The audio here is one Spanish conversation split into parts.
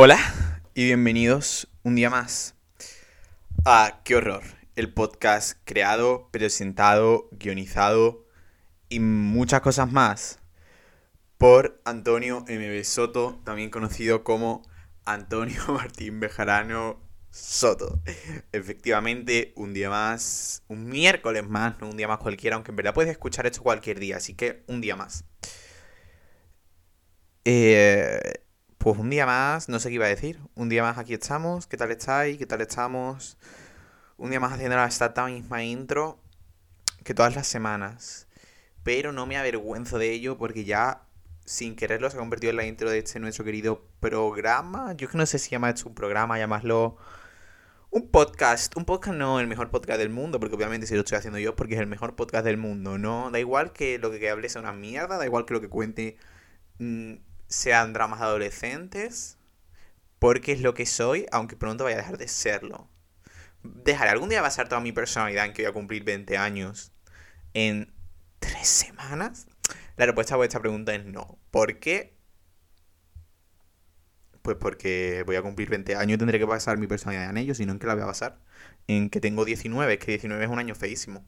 Hola y bienvenidos un día más a Qué horror, el podcast creado, presentado, guionizado y muchas cosas más por Antonio M. Soto, también conocido como Antonio Martín Bejarano Soto. Efectivamente, un día más, un miércoles más, no un día más cualquiera, aunque en verdad puedes escuchar esto cualquier día, así que un día más. Eh, pues un día más, no sé qué iba a decir, un día más aquí estamos, ¿qué tal estáis? ¿Qué tal estamos? Un día más haciendo esta misma intro que todas las semanas. Pero no me avergüenzo de ello porque ya sin quererlo se ha convertido en la intro de este nuestro querido programa. Yo que no sé si llama esto un programa, llamarlo un podcast. Un podcast no el mejor podcast del mundo, porque obviamente si lo estoy haciendo yo porque es el mejor podcast del mundo, ¿no? Da igual que lo que hable sea una mierda, da igual que lo que cuente mm, sean dramas adolescentes, porque es lo que soy, aunque pronto vaya a dejar de serlo. ¿Dejaré algún día basar toda mi personalidad en que voy a cumplir 20 años en tres semanas? La respuesta a vuestra pregunta es no. ¿Por qué? Pues porque voy a cumplir 20 años y tendré que basar mi personalidad en ello, sino en que la voy a basar. En que tengo 19, es que 19 es un año feísimo.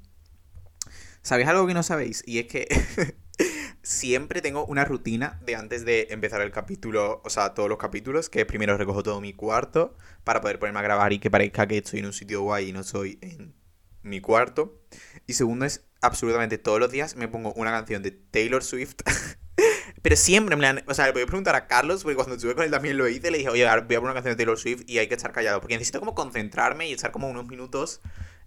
¿Sabéis algo que no sabéis? Y es que siempre tengo una rutina de antes de empezar el capítulo, o sea, todos los capítulos, que primero recojo todo mi cuarto para poder ponerme a grabar y que parezca que estoy en un sitio guay y no soy en mi cuarto. Y segundo es, absolutamente todos los días me pongo una canción de Taylor Swift. Pero siempre, me o sea, le voy a preguntar a Carlos, porque cuando estuve con él también lo hice, le dije, oye, voy a poner una canción de Taylor Swift y hay que estar callado, porque necesito como concentrarme y estar como unos minutos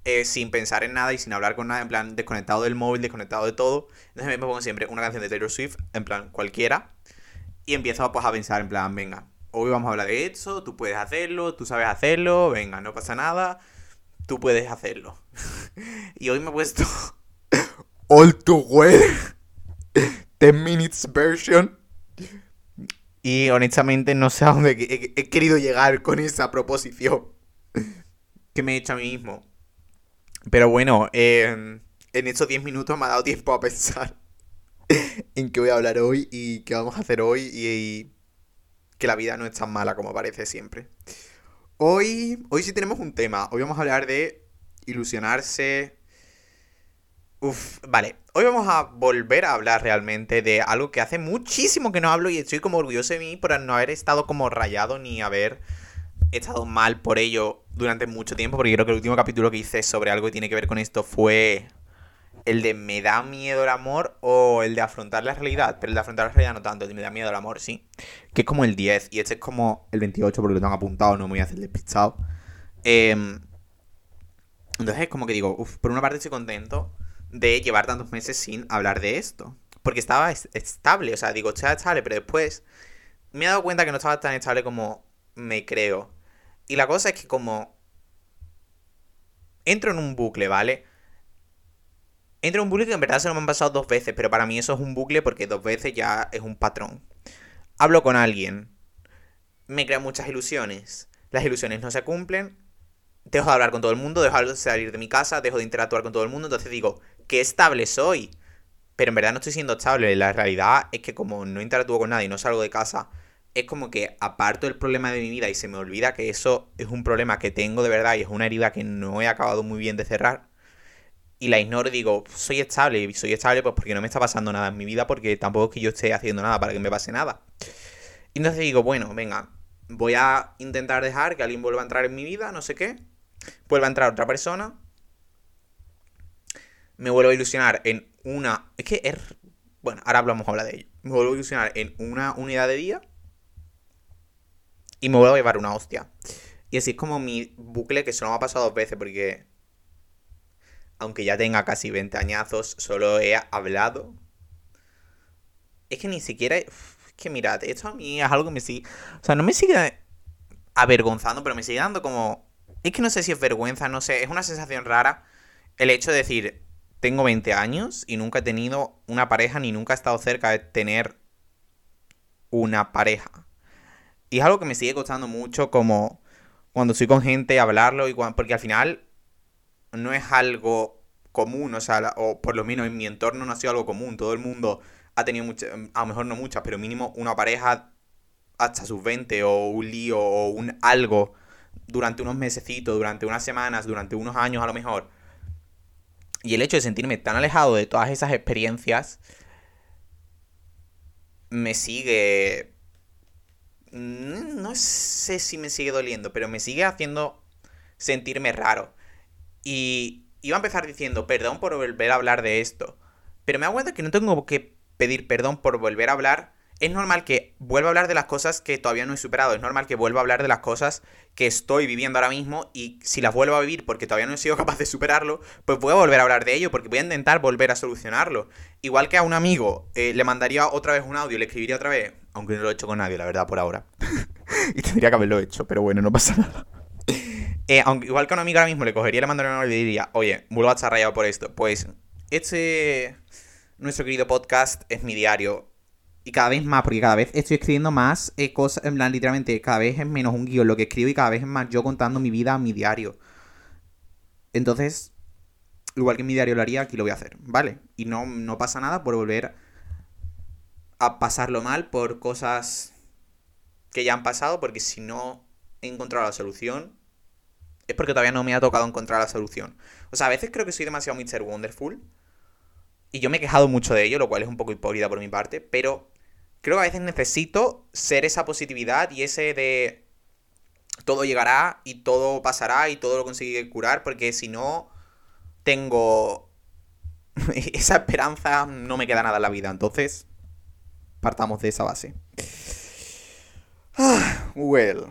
eh, sin pensar en nada y sin hablar con nada, en plan desconectado del móvil, desconectado de todo. Entonces me pongo siempre una canción de Taylor Swift, en plan cualquiera, y empiezo pues a pensar en plan, venga, hoy vamos a hablar de esto, tú puedes hacerlo, tú sabes hacerlo, venga, no pasa nada, tú puedes hacerlo. y hoy me he puesto All to Well 10 Minutes Version. Y honestamente no sé a dónde he, he querido llegar con esa proposición que me he hecho a mí mismo. Pero bueno, en estos 10 minutos me ha dado tiempo a pensar en qué voy a hablar hoy y qué vamos a hacer hoy y, que la vida no es tan mala como parece siempre. Hoy, hoy sí tenemos un tema. Hoy vamos a hablar de ilusionarse. Uf, vale. Hoy vamos a volver a hablar realmente de algo que hace muchísimo que no hablo y estoy como orgulloso de mí por no haber estado como rayado ni haber he estado mal por ello durante mucho tiempo, porque creo que el último capítulo que hice sobre algo que tiene que ver con esto fue el de me da miedo el amor o el de afrontar la realidad, pero el de afrontar la realidad no tanto, el de me da miedo el amor, sí, que es como el 10 y este es como el 28 porque lo tengo apuntado, no me voy a hacer despistado. Em, entonces es como que digo, uf, por una parte estoy contento de llevar tantos meses sin hablar de esto, porque estaba estable, o sea, digo, estaba estable, pero después me he dado cuenta que no estaba tan estable como me creo. Y la cosa es que como entro en un bucle, ¿vale? Entro en un bucle que en verdad se lo me han pasado dos veces, pero para mí eso es un bucle porque dos veces ya es un patrón. Hablo con alguien, me crean muchas ilusiones, las ilusiones no se cumplen, dejo de hablar con todo el mundo, dejo de salir de mi casa, dejo de interactuar con todo el mundo, entonces digo, qué estable soy. Pero en verdad no estoy siendo estable, la realidad es que como no interactúo con nadie, no salgo de casa, es como que aparto el problema de mi vida y se me olvida que eso es un problema que tengo de verdad y es una herida que no he acabado muy bien de cerrar. Y la ignoro y digo, soy estable. Y soy estable pues porque no me está pasando nada en mi vida, porque tampoco es que yo esté haciendo nada para que me pase nada. Y entonces digo, bueno, venga, voy a intentar dejar que alguien vuelva a entrar en mi vida, no sé qué. Vuelva a entrar otra persona. Me vuelvo a ilusionar en una... Es que es... Bueno, ahora vamos a hablar de ello. Me vuelvo a ilusionar en una unidad de día y me voy a llevar una hostia. Y así es como mi bucle que solo me ha pasado dos veces porque aunque ya tenga casi 20 añazos, solo he hablado. Es que ni siquiera... Es que mirad, esto a mí es algo que me sigue... O sea, no me sigue avergonzando, pero me sigue dando como... Es que no sé si es vergüenza, no sé, es una sensación rara el hecho de decir, tengo 20 años y nunca he tenido una pareja ni nunca he estado cerca de tener una pareja. Y es algo que me sigue costando mucho como cuando estoy con gente hablarlo y porque al final no es algo común, o sea, o por lo menos en mi entorno no ha sido algo común. Todo el mundo ha tenido muchas, a lo mejor no muchas, pero mínimo una pareja hasta sus 20 o un lío o un algo durante unos mesecitos, durante unas semanas, durante unos años a lo mejor. Y el hecho de sentirme tan alejado de todas esas experiencias me sigue... No sé si me sigue doliendo, pero me sigue haciendo sentirme raro. Y iba a empezar diciendo, perdón por volver a hablar de esto. Pero me da cuenta que no tengo que pedir perdón por volver a hablar es normal que vuelva a hablar de las cosas que todavía no he superado. Es normal que vuelva a hablar de las cosas que estoy viviendo ahora mismo y si las vuelvo a vivir porque todavía no he sido capaz de superarlo, pues voy a volver a hablar de ello porque voy a intentar volver a solucionarlo. Igual que a un amigo eh, le mandaría otra vez un audio, le escribiría otra vez, aunque no lo he hecho con nadie, la verdad, por ahora. y tendría que haberlo hecho, pero bueno, no pasa nada. Eh, aunque, igual que a un amigo ahora mismo le cogería, le mandaría un audio y diría, oye, vuelvo a estar rayado por esto. Pues este, nuestro querido podcast es mi diario y cada vez más, porque cada vez estoy escribiendo más eh, cosas, en plan, literalmente, cada vez es menos un guion lo que escribo y cada vez es más yo contando mi vida mi diario. Entonces, igual que en mi diario lo haría, aquí lo voy a hacer, ¿vale? Y no, no pasa nada por volver a pasarlo mal por cosas que ya han pasado, porque si no he encontrado la solución, es porque todavía no me ha tocado encontrar la solución. O sea, a veces creo que soy demasiado Mr. Wonderful. Y yo me he quejado mucho de ello, lo cual es un poco hipócrita por mi parte, pero creo que a veces necesito ser esa positividad y ese de todo llegará y todo pasará y todo lo conseguiré curar, porque si no tengo esa esperanza, no me queda nada en la vida. Entonces, partamos de esa base. Ah, well,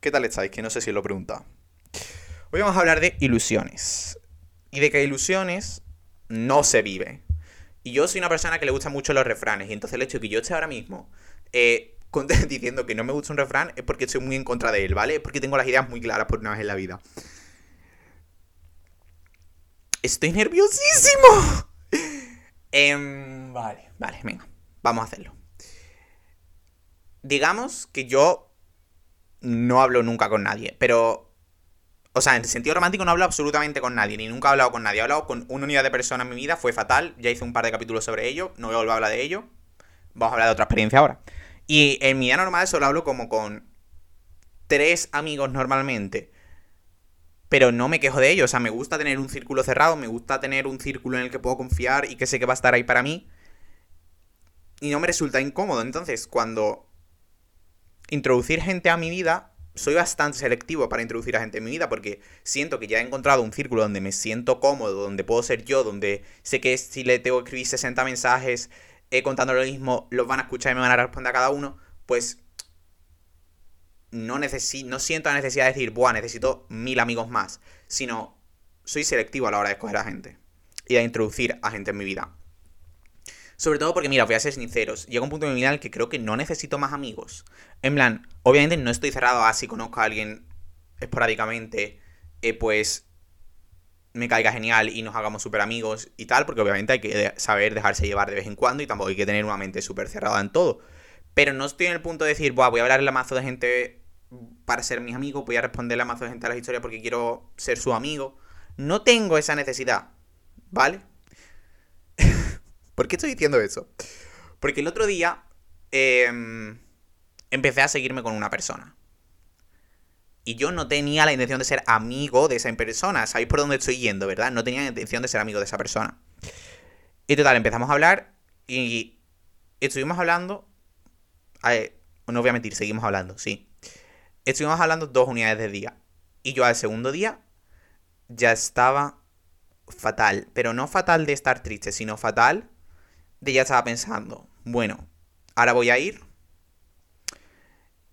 ¿qué tal estáis? Que no sé si lo pregunta. Hoy vamos a hablar de ilusiones. Y de que ilusiones no se vive. Y yo soy una persona que le gusta mucho los refranes. Y entonces el hecho de que yo esté ahora mismo eh, diciendo que no me gusta un refrán es porque estoy muy en contra de él, ¿vale? Es porque tengo las ideas muy claras por una vez en la vida. Estoy nerviosísimo. Em, vale, vale, venga. Vamos a hacerlo. Digamos que yo no hablo nunca con nadie, pero o sea, en sentido romántico no hablo absolutamente con nadie, ni nunca he hablado con nadie. He hablado con una unidad de personas en mi vida, fue fatal. Ya hice un par de capítulos sobre ello, no voy a volver a hablar de ello. Vamos a hablar de otra experiencia ahora. Y en mi vida normal solo hablo como con tres amigos normalmente. Pero no me quejo de ello. O sea, me gusta tener un círculo cerrado, me gusta tener un círculo en el que puedo confiar y que sé que va a estar ahí para mí. Y no me resulta incómodo. Entonces, cuando introducir gente a mi vida soy bastante selectivo para introducir a gente en mi vida porque siento que ya he encontrado un círculo donde me siento cómodo, donde puedo ser yo, donde sé que si le tengo que escribir 60 mensajes eh, contando lo mismo, los van a escuchar y me van a responder a cada uno, pues no, no siento la necesidad de decir, buah, necesito mil amigos más, sino soy selectivo a la hora de escoger a gente y de introducir a gente en mi vida. Sobre todo porque, mira, voy a ser sinceros, llega un punto en mi vida en el que creo que no necesito más amigos. En plan, obviamente no estoy cerrado a si conozco a alguien esporádicamente, eh, pues me caiga genial y nos hagamos súper amigos y tal, porque obviamente hay que saber dejarse llevar de vez en cuando y tampoco hay que tener una mente súper cerrada en todo. Pero no estoy en el punto de decir, Buah, voy a hablarle a mazo de gente para ser mis amigos, voy a responderle a mazo de gente a las historias porque quiero ser su amigo. No tengo esa necesidad, ¿vale? ¿Por qué estoy diciendo eso? Porque el otro día em, empecé a seguirme con una persona. Y yo no tenía la intención de ser amigo de esa persona. ¿Sabéis por dónde estoy yendo, verdad? No tenía la intención de ser amigo de esa persona. Y total, empezamos a hablar y estuvimos hablando. no voy a mentir, seguimos hablando, sí. Estuvimos hablando dos unidades de día. Y yo al segundo día ya estaba fatal. Pero no fatal de estar triste, sino fatal de ya estaba pensando, bueno, ahora voy a ir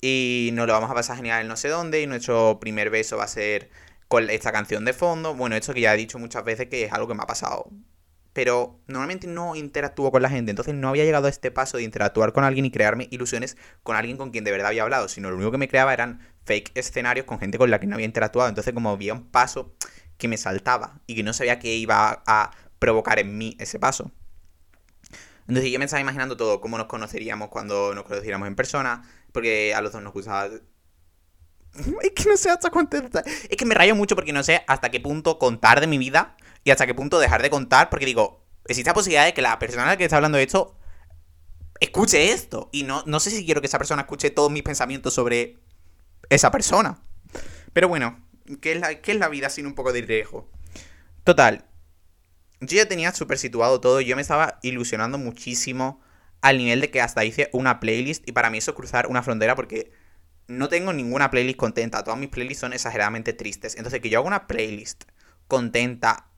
y nos lo vamos a pasar genial en no sé dónde y nuestro primer beso va a ser con esta canción de fondo. Bueno, esto que ya he dicho muchas veces que es algo que me ha pasado. Pero normalmente no interactúo con la gente, entonces no había llegado a este paso de interactuar con alguien y crearme ilusiones con alguien con quien de verdad había hablado, sino lo único que me creaba eran fake escenarios con gente con la que no había interactuado. Entonces como había un paso que me saltaba y que no sabía qué iba a provocar en mí ese paso. Entonces yo me estaba imaginando todo, cómo nos conoceríamos cuando nos conociéramos en persona, porque a los dos nos gustaba... Es que no sé hasta cuánto... Es que me rayo mucho porque no sé hasta qué punto contar de mi vida y hasta qué punto dejar de contar, porque digo, existe la posibilidad de que la persona a la que está hablando de esto escuche esto. Y no, no sé si quiero que esa persona escuche todos mis pensamientos sobre esa persona. Pero bueno, ¿qué es la, qué es la vida sin un poco de riesgo? Total. Yo ya tenía súper situado todo yo me estaba ilusionando muchísimo al nivel de que hasta hice una playlist y para mí eso es cruzar una frontera porque no tengo ninguna playlist contenta. Todas mis playlists son exageradamente tristes. Entonces que yo haga una playlist contenta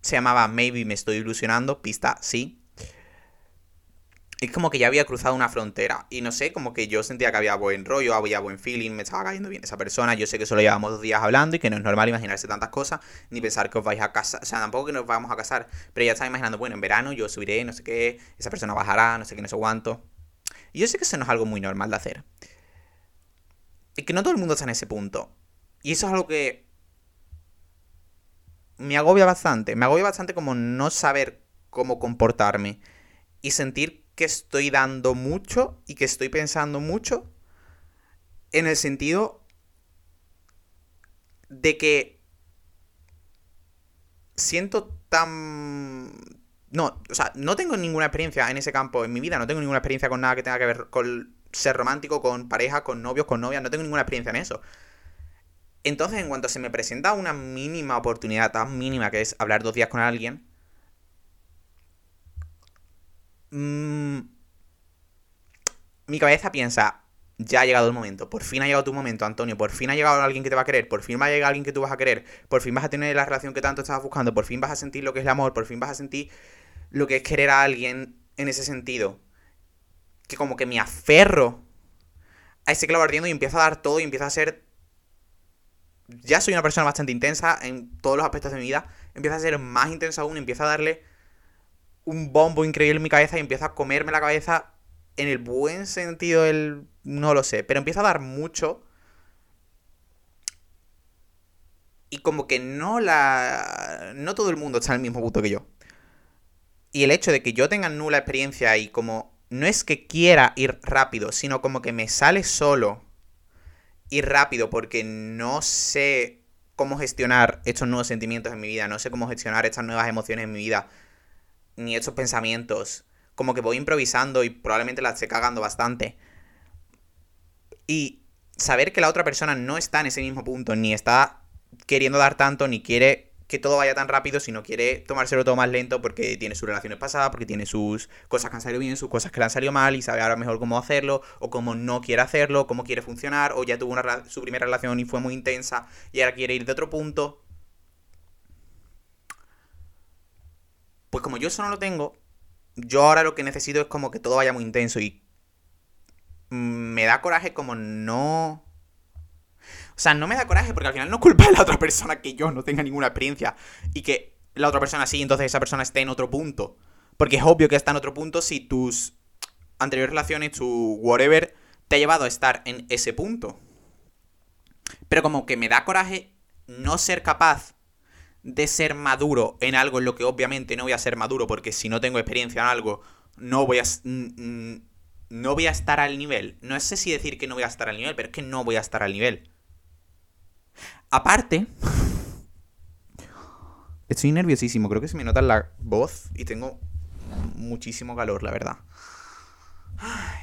se llamaba Maybe me estoy ilusionando, pista sí es como que ya había cruzado una frontera. Y no sé, como que yo sentía que había buen rollo, había buen feeling, me estaba cayendo bien esa persona. Yo sé que solo llevamos dos días hablando y que no es normal imaginarse tantas cosas, ni pensar que os vais a casar. O sea, tampoco que nos vamos a casar. Pero ya estaba imaginando, bueno, en verano yo subiré, no sé qué, esa persona bajará, no sé qué, no sé cuánto. Y yo sé que eso no es algo muy normal de hacer. Y que no todo el mundo está en ese punto. Y eso es algo que me agobia bastante. Me agobia bastante como no saber cómo comportarme y sentir que estoy dando mucho y que estoy pensando mucho en el sentido de que siento tan... No, o sea, no tengo ninguna experiencia en ese campo en mi vida, no tengo ninguna experiencia con nada que tenga que ver con ser romántico, con pareja, con novios, con novias, no tengo ninguna experiencia en eso. Entonces, en cuanto se me presenta una mínima oportunidad, tan mínima que es hablar dos días con alguien, Mm, mi cabeza piensa, ya ha llegado el momento, por fin ha llegado tu momento, Antonio, por fin ha llegado alguien que te va a querer, por fin va a llegar alguien que tú vas a querer, por fin vas a tener la relación que tanto estabas buscando, por fin vas a sentir lo que es el amor, por fin vas a sentir lo que es querer a alguien en ese sentido. Que como que me aferro a ese clavo ardiendo y empiezo a dar todo y empiezo a ser... Ya soy una persona bastante intensa en todos los aspectos de mi vida, empiezo a ser más intensa aún, empiezo a darle un bombo increíble en mi cabeza y empiezo a comerme la cabeza en el buen sentido del... no lo sé, pero empieza a dar mucho. Y como que no la... no todo el mundo está en el mismo punto que yo. Y el hecho de que yo tenga nula experiencia y como no es que quiera ir rápido, sino como que me sale solo ir rápido porque no sé cómo gestionar estos nuevos sentimientos en mi vida, no sé cómo gestionar estas nuevas emociones en mi vida ni estos pensamientos. Como que voy improvisando y probablemente la esté cagando bastante. Y saber que la otra persona no está en ese mismo punto, ni está queriendo dar tanto, ni quiere que todo vaya tan rápido, sino quiere tomárselo todo más lento porque tiene sus relaciones pasadas, porque tiene sus cosas que han salido bien, sus cosas que le han salido mal y sabe ahora mejor cómo hacerlo, o cómo no quiere hacerlo, cómo quiere funcionar, o ya tuvo una, su primera relación y fue muy intensa y ahora quiere ir de otro punto. Pues como yo eso no lo tengo, yo ahora lo que necesito es como que todo vaya muy intenso y me da coraje como no... O sea, no me da coraje porque al final no culpa de la otra persona que yo no tenga ninguna experiencia y que la otra persona sí, entonces esa persona esté en otro punto. Porque es obvio que está en otro punto si tus anteriores relaciones, tu whatever, te ha llevado a estar en ese punto. Pero como que me da coraje no ser capaz de ser maduro en algo en lo que obviamente no voy a ser maduro porque si no tengo experiencia en algo no voy a no voy a estar al nivel. No sé si decir que no voy a estar al nivel, pero es que no voy a estar al nivel. Aparte, estoy nerviosísimo, creo que se me nota la voz y tengo muchísimo calor, la verdad.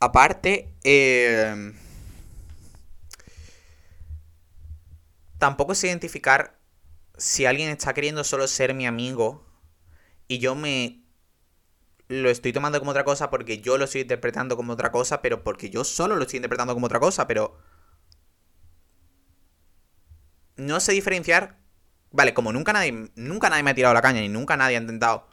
Aparte, eh tampoco sé identificar si alguien está queriendo solo ser mi amigo y yo me lo estoy tomando como otra cosa porque yo lo estoy interpretando como otra cosa, pero porque yo solo lo estoy interpretando como otra cosa, pero no sé diferenciar. Vale, como nunca nadie, nunca nadie me ha tirado la caña y nunca nadie ha intentado.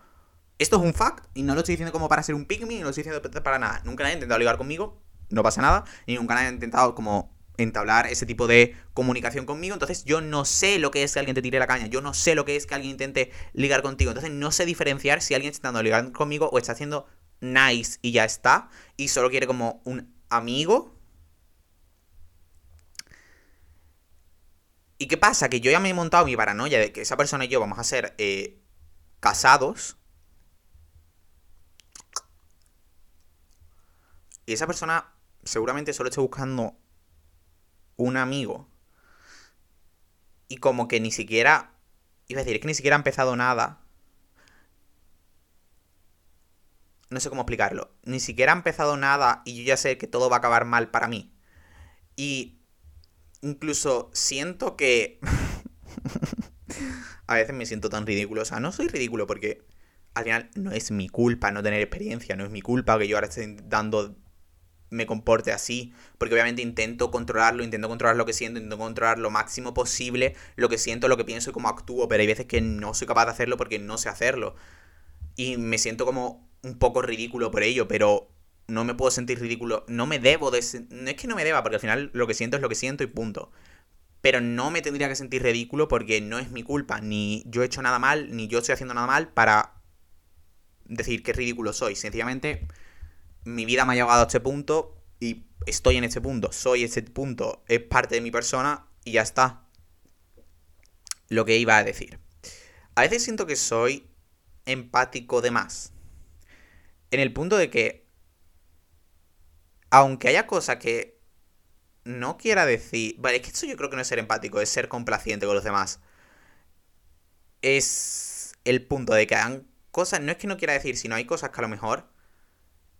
Esto es un fact y no lo estoy diciendo como para ser un pygmy, no lo estoy diciendo para nada. Nunca nadie ha intentado ligar conmigo, no pasa nada, y nunca nadie ha intentado como entablar ese tipo de comunicación conmigo. Entonces yo no sé lo que es que alguien te tire la caña. Yo no sé lo que es que alguien intente ligar contigo. Entonces no sé diferenciar si alguien está intentando ligar conmigo o está haciendo nice y ya está. Y solo quiere como un amigo. ¿Y qué pasa? Que yo ya me he montado mi paranoia de que esa persona y yo vamos a ser eh, casados. Y esa persona seguramente solo esté buscando un amigo y como que ni siquiera, iba a decir, es que ni siquiera ha empezado nada. No sé cómo explicarlo. Ni siquiera ha empezado nada y yo ya sé que todo va a acabar mal para mí. Y incluso siento que... a veces me siento tan ridículo. O sea, no soy ridículo porque al final no es mi culpa no tener experiencia, no es mi culpa que yo ahora esté dando me comporte así, porque obviamente intento controlarlo, intento controlar lo que siento, intento controlar lo máximo posible lo que siento, lo que pienso y cómo actúo, pero hay veces que no soy capaz de hacerlo porque no sé hacerlo. Y me siento como un poco ridículo por ello, pero no me puedo sentir ridículo, no me debo de... No es que no me deba, porque al final lo que siento es lo que siento y punto. Pero no me tendría que sentir ridículo porque no es mi culpa, ni yo he hecho nada mal, ni yo estoy haciendo nada mal para decir qué ridículo soy. Sencillamente mi vida me ha llegado a este punto y estoy en este punto, soy este punto, es parte de mi persona y ya está. Lo que iba a decir. A veces siento que soy empático de más. En el punto de que, aunque haya cosas que no quiera decir... Vale, es que esto yo creo que no es ser empático, es ser complaciente con los demás. Es el punto de que hagan cosas, no es que no quiera decir, sino hay cosas que a lo mejor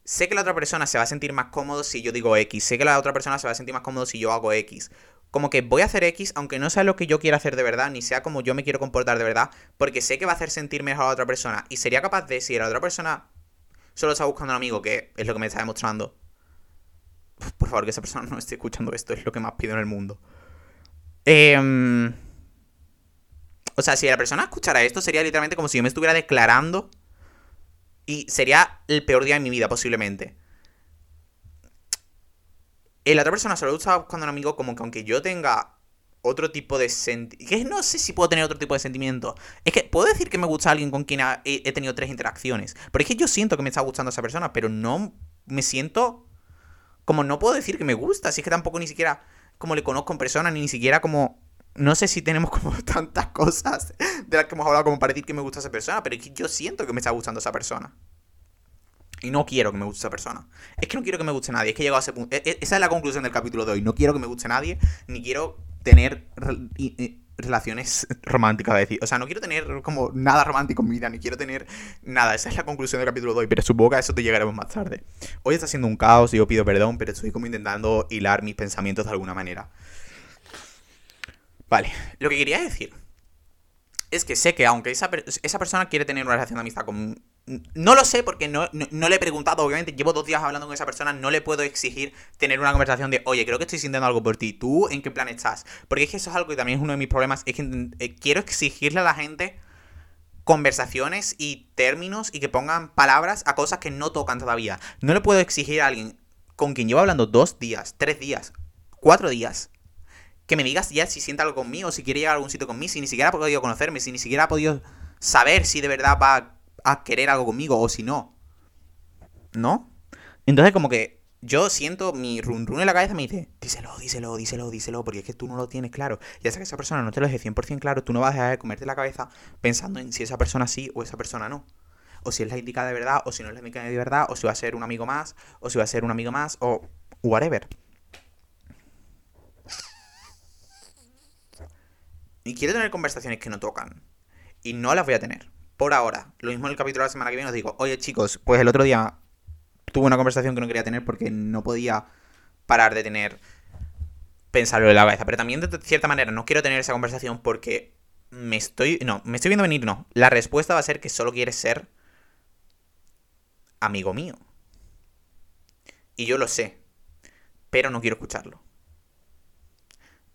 sé que la otra persona se va a sentir más cómodo si yo digo X, sé que la otra persona se va a sentir más cómodo si yo hago X. Como que voy a hacer X aunque no sea lo que yo quiera hacer de verdad, ni sea como yo me quiero comportar de verdad, porque sé que va a hacer sentir mejor a la otra persona. Y sería capaz de, si la otra persona solo está buscando un amigo, que es lo que me está demostrando, por favor que esa persona no esté escuchando esto, es lo que más pido en el mundo. Eh, o sea, si la persona escuchara esto, sería literalmente como si yo me estuviera declarando y sería el peor día de mi vida, posiblemente. La otra persona solo estaba buscando un amigo como que aunque yo tenga otro tipo de sentimiento... No sé si puedo tener otro tipo de sentimiento. Es que puedo decir que me gusta alguien con quien he, tenido tres interacciones. Pero es que yo siento que me está gustando esa persona, pero no me siento... Como no puedo decir que me gusta. Si es que tampoco ni siquiera como le conozco en persona, ni siquiera como no sé si tenemos como tantas cosas de las que hemos hablado como para decir que me gusta esa persona, pero es que yo siento que me está gustando esa persona. Y no quiero que me guste esa persona. Es que no quiero que me guste nadie. Es que he llegado a ese punto. E, e, esa es la conclusión del capítulo de hoy. No quiero que me guste nadie, ni quiero tener relaciones románticas, decir. O sea, no quiero tener como nada romántico en mi vida, ni quiero tener nada. Esa es la conclusión del capítulo de hoy, pero supongo que a eso te llegaremos más tarde. Hoy está siendo un caos y yo pido perdón, pero estoy como intentando hilar mis pensamientos de alguna manera. Vale, lo que quería decir es que sé que aunque esa, esa persona quiere tener una relación de amistad con... No lo sé porque no, le he preguntado, obviamente llevo dos días hablando con esa persona, no le puedo exigir tener una conversación de, oye, creo que estoy sintiendo algo por ti, ¿tú en qué plan estás? Porque es que eso es algo que también es uno de mis problemas, es que eh, quiero exigirle a la gente conversaciones y términos y que pongan palabras a cosas que no tocan todavía. No le puedo exigir a alguien con quien llevo hablando dos días, tres días, cuatro días, que me digas ya si siente algo conmigo, si quiere llegar a algún sitio conmigo, si ni siquiera ha podido conocerme, si ni siquiera ha podido saber si de verdad va a querer algo conmigo o si no. ¿No? Entonces como que yo siento mi run run en la cabeza me dice, díselo, díselo, díselo, díselo, porque es que tú no lo tienes claro. Ya sé que esa persona no te lo dice 100% claro, tú no vas a dejar de comerte la cabeza pensando en si esa persona sí o esa persona no. O si es la indicada de verdad, o si no es la indicada de verdad, o si va a ser un amigo más, o si va a ser un amigo más, o whatever. Y quiero tener conversaciones que no tocan. Y no las voy a tener. Por ahora. Lo mismo en el capítulo de la semana que viene os digo, oye chicos, pues el otro día tuve una conversación que no quería tener porque no podía parar de tener pensarlo en la cabeza. Pero también de cierta manera no quiero tener esa conversación porque me estoy... No, me estoy viendo venir, no. La respuesta va a ser que solo quieres ser amigo mío. Y yo lo sé. Pero no quiero escucharlo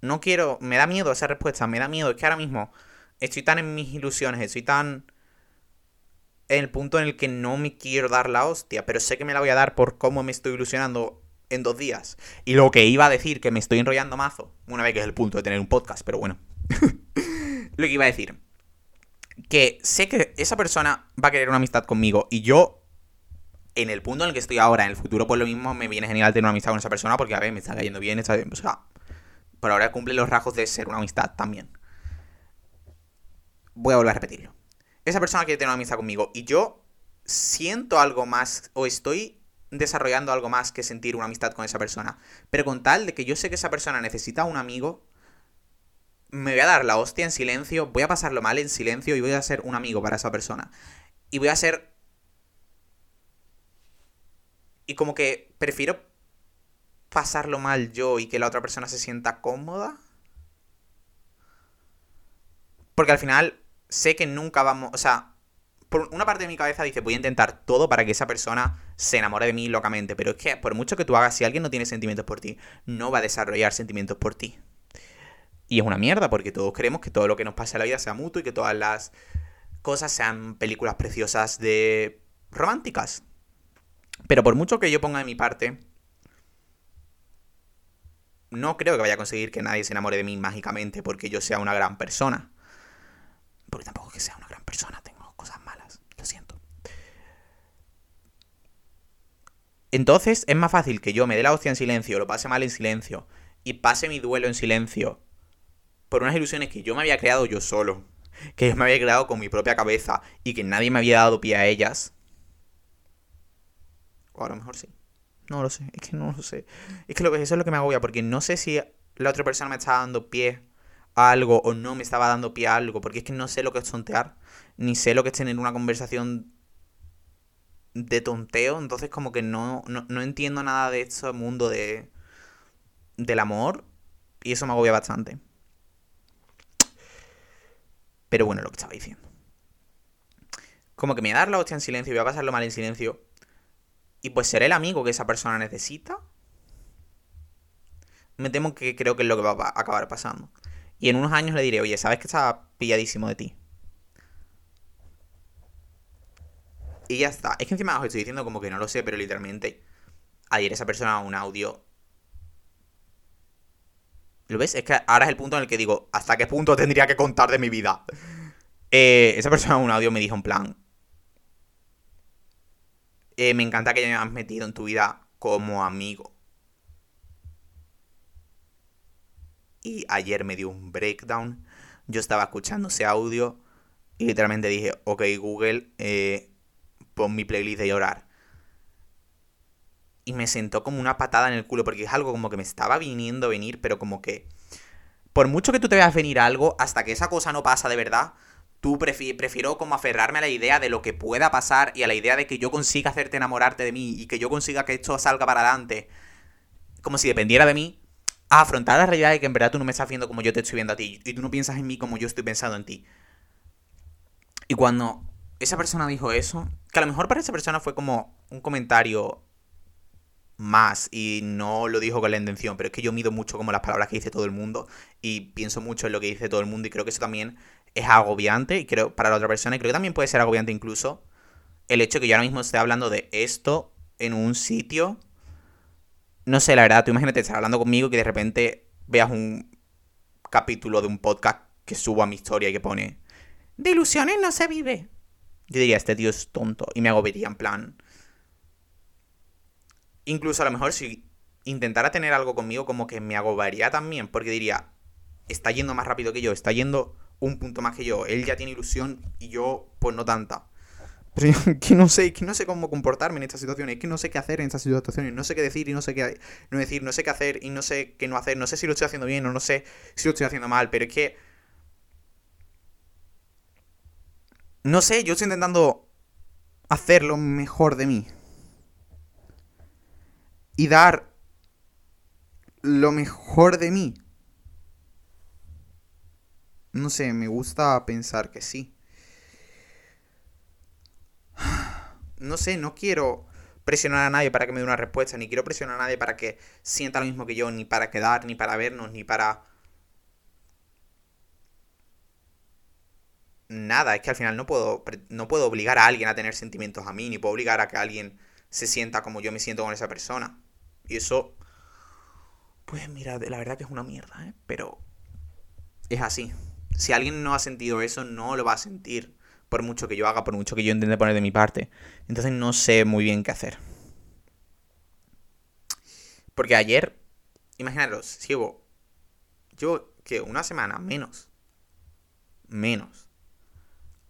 no quiero, me da miedo esa respuesta, me da miedo, es que ahora mismo estoy tan en mis ilusiones, estoy tan en el punto en el que no me quiero dar la hostia, pero sé que me la voy a dar por cómo me estoy ilusionando en dos días. Y lo que iba a decir, que me estoy enrollando mazo, una vez que es el punto de tener un podcast, pero bueno. lo que iba a decir, que sé que esa persona va a querer una amistad conmigo y yo, en el punto en el que estoy ahora, en el futuro, pues lo mismo me viene genial tener una amistad con esa persona porque, a ver, me está cayendo bien, está, o sea, pero ahora cumple los rasgos de ser una amistad también. Voy a volver a repetirlo. Esa persona quiere tener una amistad conmigo y yo siento algo más o estoy desarrollando algo más que sentir una amistad con esa persona. Pero con tal de que yo sé que esa persona necesita un amigo, me voy a dar la hostia en silencio, voy a pasarlo mal en silencio y voy a ser un amigo para esa persona. Y voy a ser Y como que prefiero pasarlo mal yo y que la otra persona se sienta cómoda. Porque al final sé que nunca vamos, o sea, por una parte de mi cabeza dice, voy a intentar todo para que esa persona se enamore de mí locamente, pero es que por mucho que tú hagas, si alguien no tiene sentimientos por ti, no va a desarrollar sentimientos por ti. Y es una mierda, porque todos queremos que todo lo que nos pase en la vida sea mutuo y que todas las cosas sean películas preciosas de románticas. Pero por mucho que yo ponga de mi parte, no creo que vaya a conseguir que nadie se enamore de mí mágicamente porque yo sea una gran persona. Porque tampoco es que sea una gran persona, tengo cosas malas, lo siento. Entonces es más fácil que yo me dé la hostia en silencio, lo pase mal en silencio y pase mi duelo en silencio por unas ilusiones que yo me había creado yo solo, que yo me había creado con mi propia cabeza y que nadie me había dado pie a ellas. O a lo mejor sí. No lo sé, es que no lo sé. Es que eso es lo que me agobia, porque no sé si la otra persona me estaba dando pie a algo o no me estaba dando pie a algo, porque es que no sé lo que es tontear, ni sé lo que es tener una conversación de tonteo, entonces como que no, no, entiendo nada de este mundo de, del amor y eso me agobia bastante. Pero bueno, lo que estaba diciendo. Como que me voy a dar la hostia en silencio y voy a pasarlo mal en silencio. Y pues seré el amigo que esa persona necesita. Me temo que creo que es lo que va a acabar pasando. Y en unos años le diré, oye, ¿sabes que estaba pilladísimo de ti? Y ya está. Es que encima os estoy diciendo como que no lo sé, pero literalmente ayer esa persona un audio. ¿Lo ves? Es que ahora es el punto en el que digo, ¿hasta qué punto tendría que contar de mi vida? Eh, esa persona un audio me dijo en plan. Eh, me encanta que ya me hayas metido en tu vida como amigo. Y ayer me dio un breakdown. Yo estaba escuchando ese audio y literalmente dije, ok Google, eh, pon mi playlist de llorar. Y me sentó como una patada en el culo porque es algo como que me estaba viniendo a venir, pero como que... Por mucho que tú te veas venir algo, hasta que esa cosa no pasa de verdad, tú prefiero como aferrarme a la idea de lo que pueda pasar y a la idea de que yo consiga hacerte enamorarte de mí y que yo consiga que esto salga para adelante, como si dependiera de mí, a afrontar la realidad de que en verdad tú no me estás viendo como yo te estoy viendo a ti y tú no piensas en mí como yo estoy pensando en ti. Y cuando esa persona dijo eso, que a lo mejor para esa persona fue como un comentario más y no lo dijo con la intención, pero es que yo mido mucho como las palabras que dice todo el mundo y pienso mucho en lo que dice todo el mundo y creo que eso también es agobiante y creo para la otra persona y creo que también puede ser agobiante incluso el hecho que yo ahora mismo esté hablando de esto en un sitio no sé, la verdad, tú imagínate estar hablando conmigo y que de repente veas un capítulo de un podcast que subo a mi historia y que pone de ilusiones no se vive. Yo diría, este tío es tonto y me agobiaría en plan. Incluso a lo mejor si intentara tener algo conmigo como que me agobiaría también porque diría, está yendo más rápido que yo, está yendo un punto más que yo. Él ya tiene ilusión y yo, pues no tanta. Pero yo que no sé, que no sé cómo comportarme en estas situaciones, que no sé qué hacer en estas situaciones, no sé qué decir y no sé qué no decir, no sé qué hacer y no sé qué no hacer, no sé si lo estoy haciendo bien o no sé si lo estoy haciendo mal, pero es que no sé, yo estoy intentando hacer lo mejor de mí y dar lo mejor de mí no sé, me gusta pensar que sí. No sé, no quiero presionar a nadie para que me dé una respuesta, ni quiero presionar a nadie para que sienta lo mismo que yo, ni para quedar, ni para vernos, ni para... Nada, es que al final no puedo, no puedo obligar a alguien a tener sentimientos a mí, ni puedo obligar a que alguien se sienta como yo me siento con esa persona. Y eso, pues mira, la verdad que es una mierda, ¿eh? Pero es así si alguien no ha sentido eso, no lo va a sentir. Por mucho que yo haga, por mucho que yo intente poner de mi parte. Entonces no sé muy bien qué hacer. Porque ayer, imaginaros, llevo, llevo, que una semana menos, menos,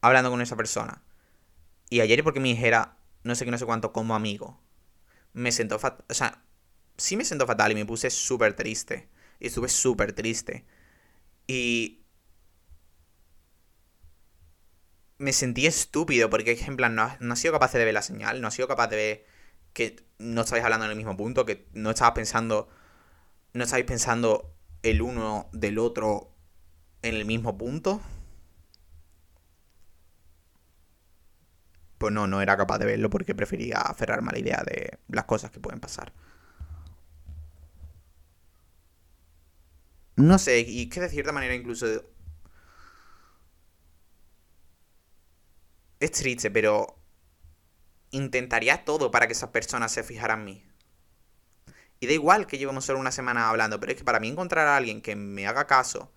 hablando con esa persona. Y ayer porque me dijera, no sé qué, no sé cuánto, como amigo, me sentó fatal, o sea, sí me sentó fatal y me puse súper triste. Y estuve súper triste. Y me sentí estúpido porque, en plan, no, no ha sido capaz de ver la señal, no ha sido capaz de ver que no estabais hablando en el mismo punto, que no estabas pensando, no estabais pensando el uno del otro en el mismo punto. Pues no, no era capaz de verlo porque prefería aferrarme a la idea de las cosas que pueden pasar. No sé, y que de cierta manera incluso... Es triste, pero intentaría todo para que esas personas se fijaran en mí. Y da igual que llevemos solo una semana hablando, pero es que para mí encontrar a alguien que me haga caso,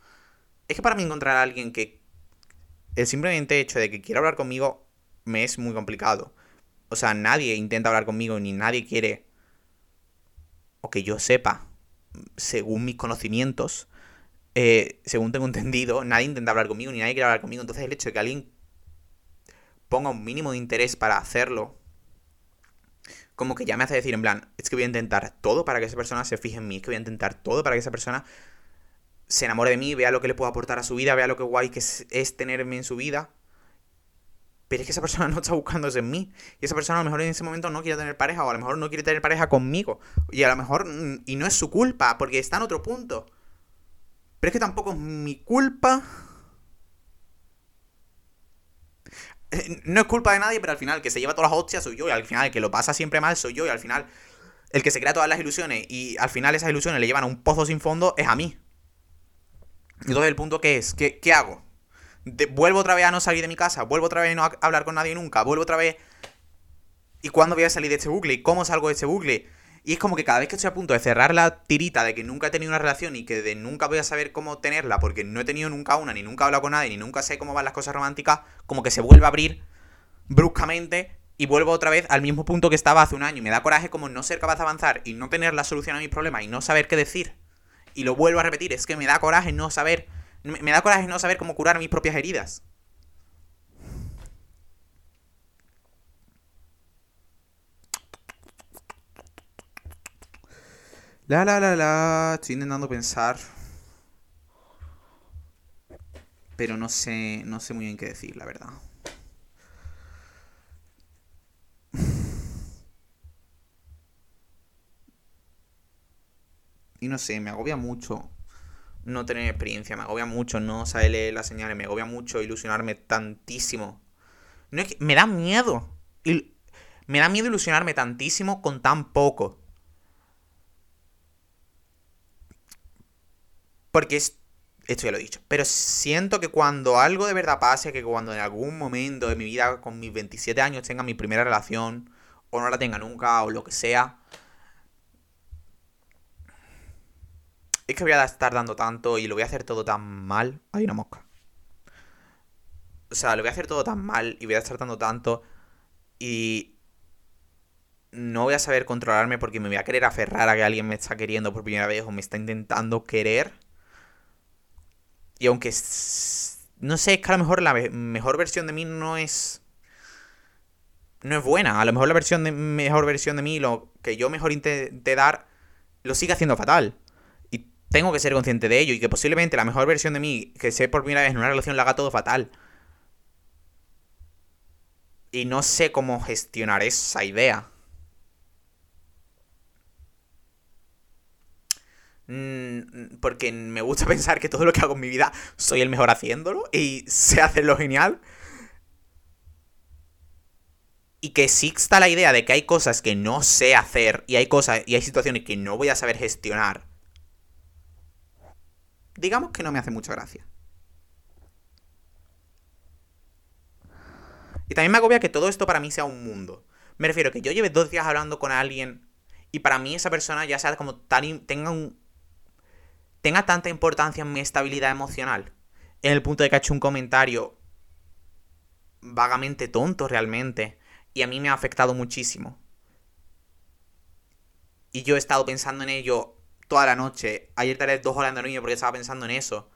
es que para mí encontrar a alguien que el simplemente hecho de que quiera hablar conmigo me es muy complicado. O sea, nadie intenta hablar conmigo ni nadie quiere, o que yo sepa, según mis conocimientos, eh, según tengo entendido, nadie intenta hablar conmigo ni nadie quiere hablar conmigo. Entonces el hecho de que alguien ponga un mínimo de interés para hacerlo, como que ya me hace decir en plan, es que voy a intentar todo para que esa persona se fije en mí, es que voy a intentar todo para que esa persona se enamore de mí, vea lo que le puedo aportar a su vida, vea lo que guay que es, es tenerme en su vida. Pero es que esa persona no está buscándose en mí. Y esa persona a lo mejor en ese momento no quiere tener pareja, o a lo mejor no quiere tener pareja conmigo. Y a lo mejor, mm, y no es su culpa, porque está en otro punto. Pero es que tampoco es mi culpa. Eh, no es culpa de nadie, pero al final el que se lleva todas las hostias soy yo. Y al final el que lo pasa siempre mal soy yo. Y al final el que se crea todas las ilusiones y al final esas ilusiones le llevan a un pozo sin fondo es a mí. Entonces el punto que es, ¿qué, qué hago? vuelvo otra vez a no salir de mi casa, vuelvo otra vez a no hablar con nadie nunca, vuelvo otra vez... ¿Y cuándo voy a salir de este bucle? ¿Y cómo salgo de este bucle? Y es como que cada vez que estoy a punto de cerrar la tirita de que nunca he tenido una relación y que de nunca voy a saber cómo tenerla porque no he tenido nunca una, ni nunca he hablado con nadie, ni nunca sé cómo van las cosas románticas, como que se vuelve a abrir bruscamente y vuelvo otra vez al mismo punto que estaba hace un año. Y me da coraje como no ser capaz de avanzar y no tener la solución a mis problemas y no saber qué decir. Y lo vuelvo a repetir, es que me da coraje no saber, me da coraje no saber cómo curar mis propias heridas. La, la, la, la. Estoy intentando pensar. Pero no sé, no sé muy bien qué decir, la verdad. Y no sé, me agobia mucho no tener experiencia, me agobia mucho no saber leer las señales, me agobia mucho ilusionarme tantísimo. No es que, me da miedo. Me da miedo ilusionarme tantísimo con tan poco. Porque es, esto ya lo he dicho. Pero siento que cuando algo de verdad pase, que cuando en algún momento de mi vida, con mis 27 años, tenga mi primera relación, o no la tenga nunca, o lo que sea, es que voy a estar dando tanto y lo voy a hacer todo tan mal. Hay una mosca. O sea, lo voy a hacer todo tan mal y voy a estar dando tanto y no voy a saber controlarme porque me voy a querer aferrar a que alguien me está queriendo por primera vez o me está intentando querer y aunque no sé, es que a lo mejor la mejor versión de mí no es no es buena. A lo mejor la versión de mejor versión de mí, lo que yo mejor intenté dar, lo sigue haciendo fatal. Y tengo que ser consciente de ello. Y que posiblemente la mejor versión de mí, que sé por primera vez en una relación, la haga todo fatal. Y no sé cómo gestionar esa idea. Porque me gusta pensar que todo lo que hago en mi vida soy el mejor haciéndolo y sé hacerlo genial. Y que exista la idea de que hay cosas que no sé hacer y hay cosas y hay situaciones que no voy a saber gestionar. Digamos que no me hace mucha gracia. Y también me agobia que todo esto para mí sea un mundo. Me refiero a que yo lleve dos días hablando con alguien y para mí esa persona ya sea como tan tenga un, tenga tanta importancia en mi estabilidad emocional. En el punto de que ha hecho un comentario vagamente tonto realmente. Y a mí me ha afectado muchísimo. Y yo he estado pensando en ello toda la noche. Ayer tardé dos horas de dormir porque estaba pensando en eso.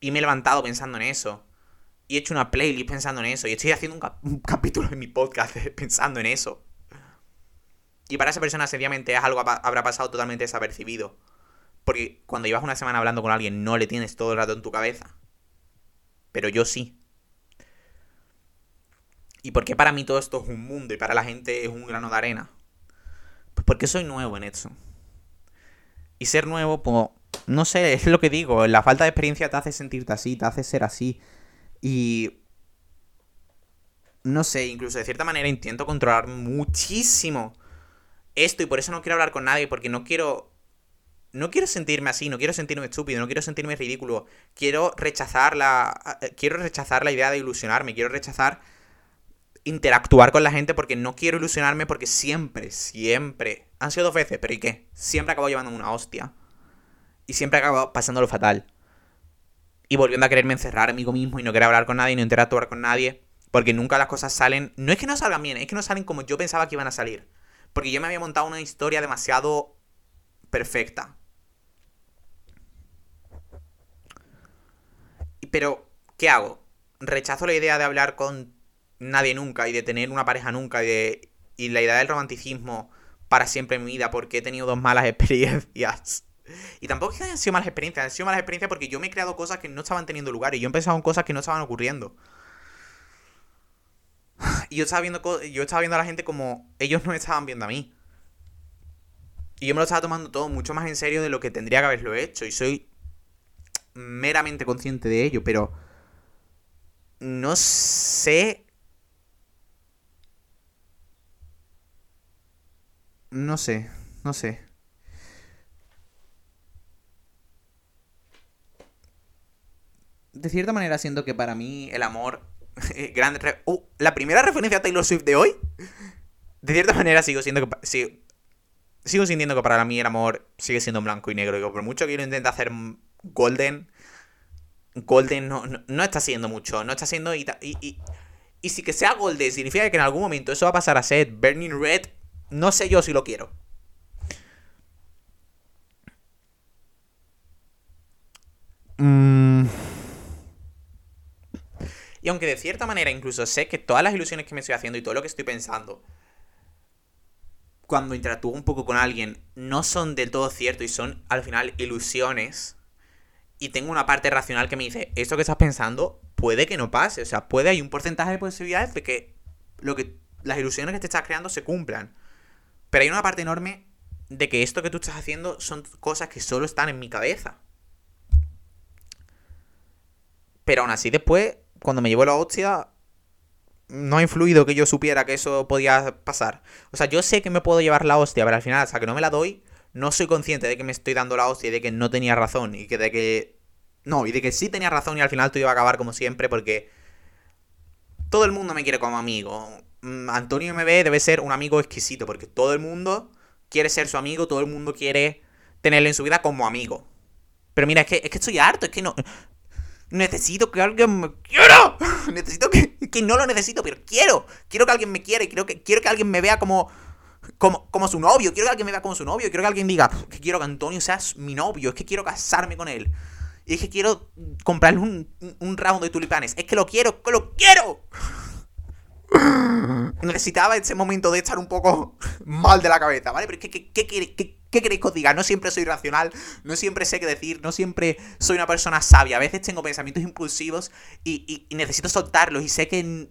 Y me he levantado pensando en eso. Y he hecho una playlist pensando en eso. Y estoy haciendo un, un capítulo en mi podcast pensando en eso. Y para esa persona, sencillamente, es algo habrá pasado totalmente desapercibido. Porque cuando llevas una semana hablando con alguien, no le tienes todo el rato en tu cabeza. Pero yo sí. ¿Y por qué para mí todo esto es un mundo y para la gente es un grano de arena? Pues porque soy nuevo en eso. Y ser nuevo, pues, no sé, es lo que digo, la falta de experiencia te hace sentirte así, te hace ser así. Y... No sé, incluso de cierta manera intento controlar muchísimo esto y por eso no quiero hablar con nadie, porque no quiero... No quiero sentirme así, no quiero sentirme estúpido, no quiero sentirme ridículo. Quiero rechazar la... Quiero rechazar la idea de ilusionarme, quiero rechazar interactuar con la gente porque no quiero ilusionarme porque siempre, siempre, han sido dos veces, pero ¿y qué? Siempre acabo llevándome una hostia. Y siempre acabo pasándolo fatal. Y volviendo a quererme encerrar en mí mismo y no querer hablar con nadie, no interactuar con nadie. Porque nunca las cosas salen. No es que no salgan bien, es que no salen como yo pensaba que iban a salir. Porque yo me había montado una historia demasiado perfecta. Pero, ¿qué hago? Rechazo la idea de hablar con nadie nunca y de tener una pareja nunca y, de, y la idea del romanticismo para siempre en mi vida porque he tenido dos malas experiencias. Y tampoco es que hayan sido malas experiencias, han sido malas experiencias porque yo me he creado cosas que no estaban teniendo lugar y yo he empezado en cosas que no estaban ocurriendo. Y yo estaba viendo, yo estaba viendo a la gente como ellos no estaban viendo a mí. Y yo me lo estaba tomando todo mucho más en serio de lo que tendría que haberlo hecho. Y soy meramente consciente de ello, pero no sé No sé, no sé. De cierta manera siento que para mí el amor... grande... Uh, la primera referencia a Taylor Swift de hoy. De cierta manera sigo siendo que... Sigo, sintiendo que para mí el amor sigue siendo blanco y negro. Digo, por mucho que yo intente hacer golden... Golden no, no, está siendo mucho. No está siendo... Y, y, y si que sea golden significa que en algún momento eso va a pasar a ser burning red no sé yo si lo quiero. Mm. Y aunque de cierta manera incluso sé que todas las ilusiones que me estoy haciendo y todo lo que estoy pensando, cuando interactúo un poco con alguien, no son del todo cierto y son al final ilusiones. Y tengo una parte racional que me dice, esto que estás pensando puede que no pase. O sea, puede hay un porcentaje de posibilidades de que, lo que las ilusiones que te estás creando se cumplan. Pero hay una parte enorme de que esto que tú estás haciendo son cosas que solo están en mi cabeza. Pero aún así después, cuando me llevo la hostia, no ha influido que yo supiera que eso podía pasar. O sea, yo sé que me puedo llevar la hostia, pero al final, hasta que no me la doy, no soy consciente de que me estoy dando la hostia y de que no tenía razón. Y que de que... No, y de que sí tenía razón y al final tú iba a acabar como siempre porque... Todo el mundo me quiere como amigo. Mm, Antonio MB debe ser un amigo exquisito, porque todo el mundo quiere ser su amigo, todo el mundo quiere tenerlo en su vida como amigo. Pero mira, es que, es que estoy harto, es que no... Necesito que alguien me quiera. Necesito que, que no lo necesito, pero quiero. Quiero que alguien me quiera. Quiero que, quiero que alguien me vea como, como, como su novio. Quiero que alguien me vea como su novio. Quiero que alguien diga que quiero que Antonio sea mi novio. Es que quiero casarme con él. Y es que quiero comprarle un, un ramo de tulipanes. Es que lo quiero, que lo quiero. Necesitaba ese momento de estar un poco mal de la cabeza, ¿vale? Pero ¿qué, qué, qué, qué, queréis que os diga? No siempre soy racional, no siempre sé qué decir, no siempre soy una persona sabia. A veces tengo pensamientos impulsivos y, necesito soltarlos y sé que...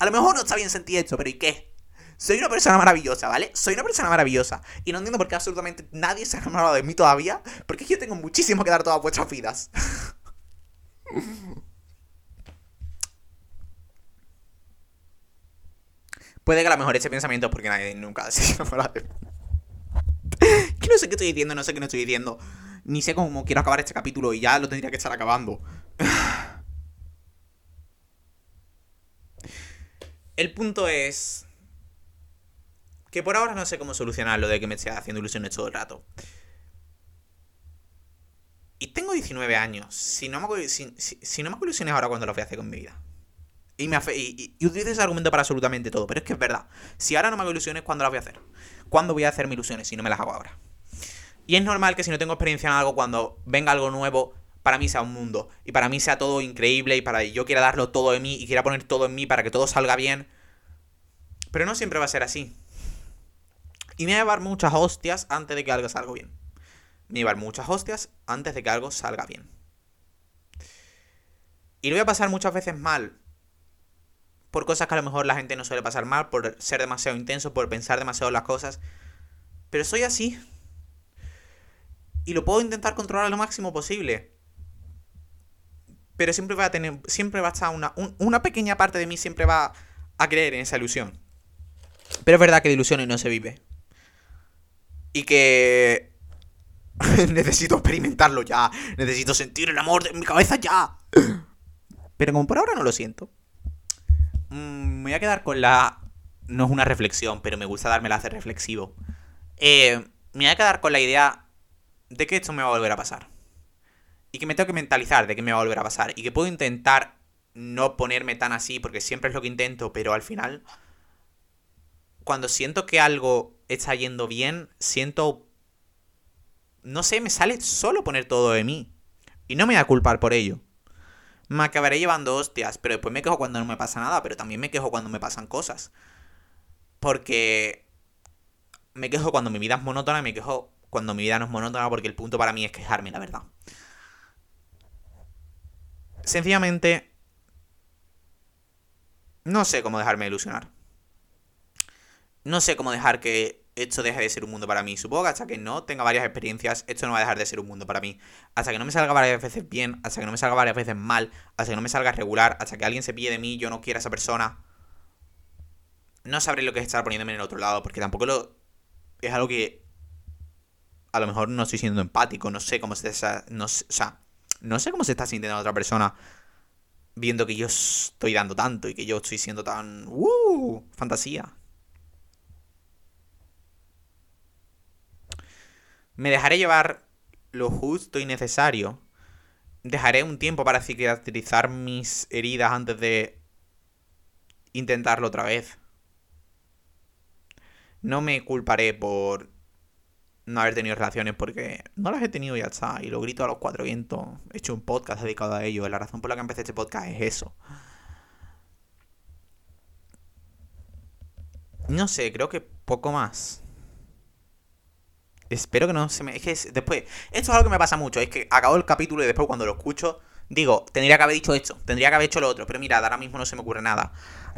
A lo mejor no está bien sentir esto, pero ¿y qué? Soy una persona maravillosa, ¿vale? Soy una persona maravillosa. Y no entiendo por qué absolutamente nadie se ha enamorado de mí todavía. Porque es que yo tengo muchísimo que dar todas vuestras vidas. Puede que a lo mejor ese pensamiento es porque nadie nunca se enamora de Que no sé qué estoy diciendo, no sé qué no estoy diciendo. Ni sé cómo quiero acabar este capítulo y ya lo tendría que estar acabando. El punto es que por ahora no sé cómo solucionar lo de que me esté haciendo ilusiones todo el rato. Y tengo 19 años. Si no me hago, si, no me hago ilusiones ahora, ¿cuándo lo voy a hacer con mi vida? Y, me y, y, utilizo ese argumento para absolutamente todo. Pero es que es verdad. Si ahora no me hago ilusiones, ¿cuándo las voy a hacer? ¿Cuándo voy a hacerme ilusiones si no me las hago ahora? Y es normal que si no tengo experiencia en algo, cuando venga algo nuevo, para mí sea un mundo. Y para mí sea todo increíble. Y para yo quiera darlo todo de mí. Y quiera poner todo en mí para que todo salga bien. Pero no siempre va a ser así. Y me va a llevar muchas hostias antes de que algo salga bien. Me va a llevar muchas hostias antes de que algo salga bien. Y lo voy a pasar muchas veces mal por cosas que a lo mejor la gente no suele pasar mal, por ser demasiado intenso, por pensar demasiado las cosas. Pero soy así. Y lo puedo intentar controlar lo máximo posible. Pero siempre va a tener. Siempre va a estar una. una pequeña parte de mí siempre va a creer en esa ilusión. Pero es verdad que de ilusiones no se vive. Y que. necesito experimentarlo ya. Necesito sentir el amor de mi cabeza ya. Pero como por ahora no lo siento. Mm, me voy a quedar con la. No es una reflexión, pero me gusta darme la hacer reflexivo. Eh, me voy a quedar con la idea de que esto me va a volver a pasar. Y que me tengo que mentalizar de que me va a volver a pasar. Y que puedo intentar no ponerme tan así, porque siempre es lo que intento, pero al final. Cuando siento que algo está yendo bien, siento. No sé, me sale solo poner todo de mí. Y no me voy a culpar por ello me acabaré llevando hostias, pero después me quejo cuando no me pasa nada, pero también me quejo cuando me pasan cosas. Porque me quejo cuando mi vida es monótona y me quejo cuando mi vida no es monótona porque el punto para mí es quejarme, la verdad. Sencillamente, no sé cómo dejarme ilusionar. No sé cómo dejar que esto deja de ser un mundo para mí. Supongo que hasta que no tenga varias experiencias, esto no va a dejar de ser un mundo para mí. Hasta que no me salga varias veces bien, hasta que no me salga varias veces mal, hasta que no me salga regular, hasta que alguien se pille de mí yo no quiera a esa persona. No sabré lo que es estar poniéndome en el otro lado, porque tampoco lo. Es algo que. A lo mejor no estoy siendo empático, no sé cómo se está. No, o sea, no sé cómo se está sintiendo otra persona viendo que yo estoy dando tanto y que yo estoy siendo tan. ¡Uh! Fantasía. Me dejaré llevar lo justo y necesario. Dejaré un tiempo para cicatrizar mis heridas antes de intentarlo otra vez. No me culparé por no haber tenido relaciones porque no las he tenido ya está. Y lo grito a los cuatro vientos. He hecho un podcast dedicado a ello. La razón por la que empecé este podcast es eso. No sé, creo que poco más. Espero que no se me. Es que después. Esto es algo que me pasa mucho. Es que acabo el capítulo y después cuando lo escucho. Digo, tendría que haber dicho esto. Tendría que haber hecho lo otro. Pero mira, ahora mismo no se me ocurre nada.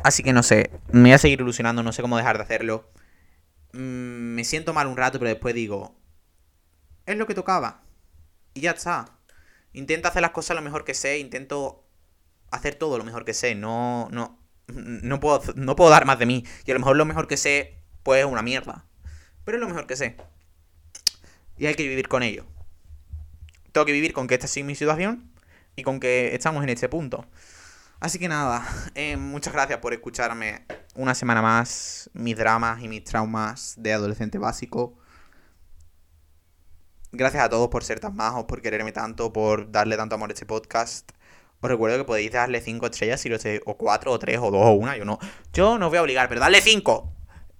Así que no sé. Me voy a seguir ilusionando. No sé cómo dejar de hacerlo. Mm, me siento mal un rato, pero después digo. Es lo que tocaba. Y ya está. Intento hacer las cosas lo mejor que sé. Intento hacer todo lo mejor que sé. No. No. No puedo, no puedo dar más de mí. Y a lo mejor lo mejor que sé, pues es una mierda. Pero es lo mejor que sé. Y hay que vivir con ello. Tengo que vivir con que esta es mi situación y con que estamos en este punto. Así que nada, eh, muchas gracias por escucharme una semana más, mis dramas y mis traumas de adolescente básico. Gracias a todos por ser tan majos, por quererme tanto, por darle tanto amor a este podcast. Os recuerdo que podéis darle 5 estrellas si lo sé, o 4, o 3, o 2, o 1. Yo no, yo no os voy a obligar, pero darle 5.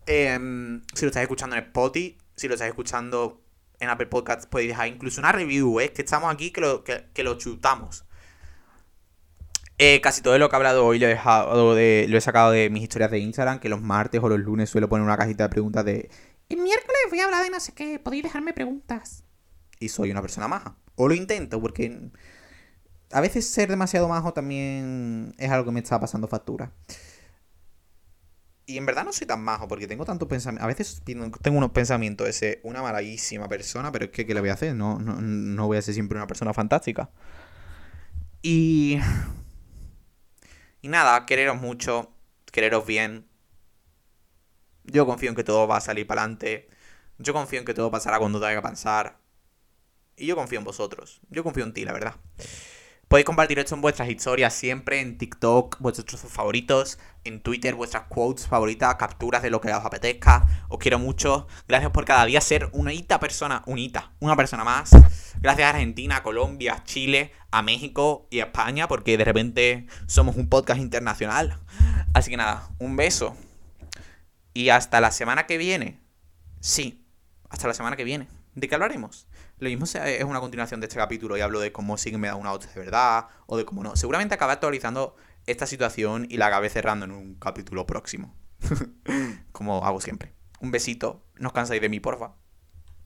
Em, si lo estáis escuchando en Spotify, si lo estáis escuchando en Apple Podcasts podéis dejar incluso una review, ¿eh? que estamos aquí, que lo, que, lo chutamos. Eh, casi todo lo que he hablado hoy lo he, dejado de, lo he sacado de mis historias de Instagram, que los martes o los lunes suelo poner una cajita de preguntas de... El miércoles voy a hablar de no sé qué, podéis dejarme preguntas. Y soy una persona maja. O lo intento, porque a veces ser demasiado majo también es algo que me está pasando factura. Y en verdad no soy tan majo porque tengo tantos pensamientos. A veces tengo unos pensamientos de ser una malísima persona, pero es que, ¿qué le voy a hacer? No, no, no voy a ser siempre una persona fantástica. Y. Y nada, quereros mucho, quereros bien. Yo confío en que todo va a salir para adelante. Yo confío en que todo pasará cuando tenga que pasar. Y yo confío en vosotros. Yo confío en ti, la verdad. Podéis compartir esto en vuestras historias siempre, en TikTok, vuestros trozos favoritos, en Twitter, vuestras quotes favoritas, capturas de lo que os apetezca. Os quiero mucho. Gracias por cada día ser una hita persona, unita, una persona más. Gracias a Argentina, a Colombia, a Chile, a México y a España, porque de repente somos un podcast internacional. Así que nada, un beso. Y hasta la semana que viene. Sí, hasta la semana que viene. ¿De qué hablaremos? Lo mismo es una continuación de este capítulo y hablo de cómo sí que me da una hostia de verdad o de cómo no. Seguramente acabe actualizando esta situación y la acabe cerrando en un capítulo próximo. como hago siempre. Un besito. No os cansáis de mí, porfa.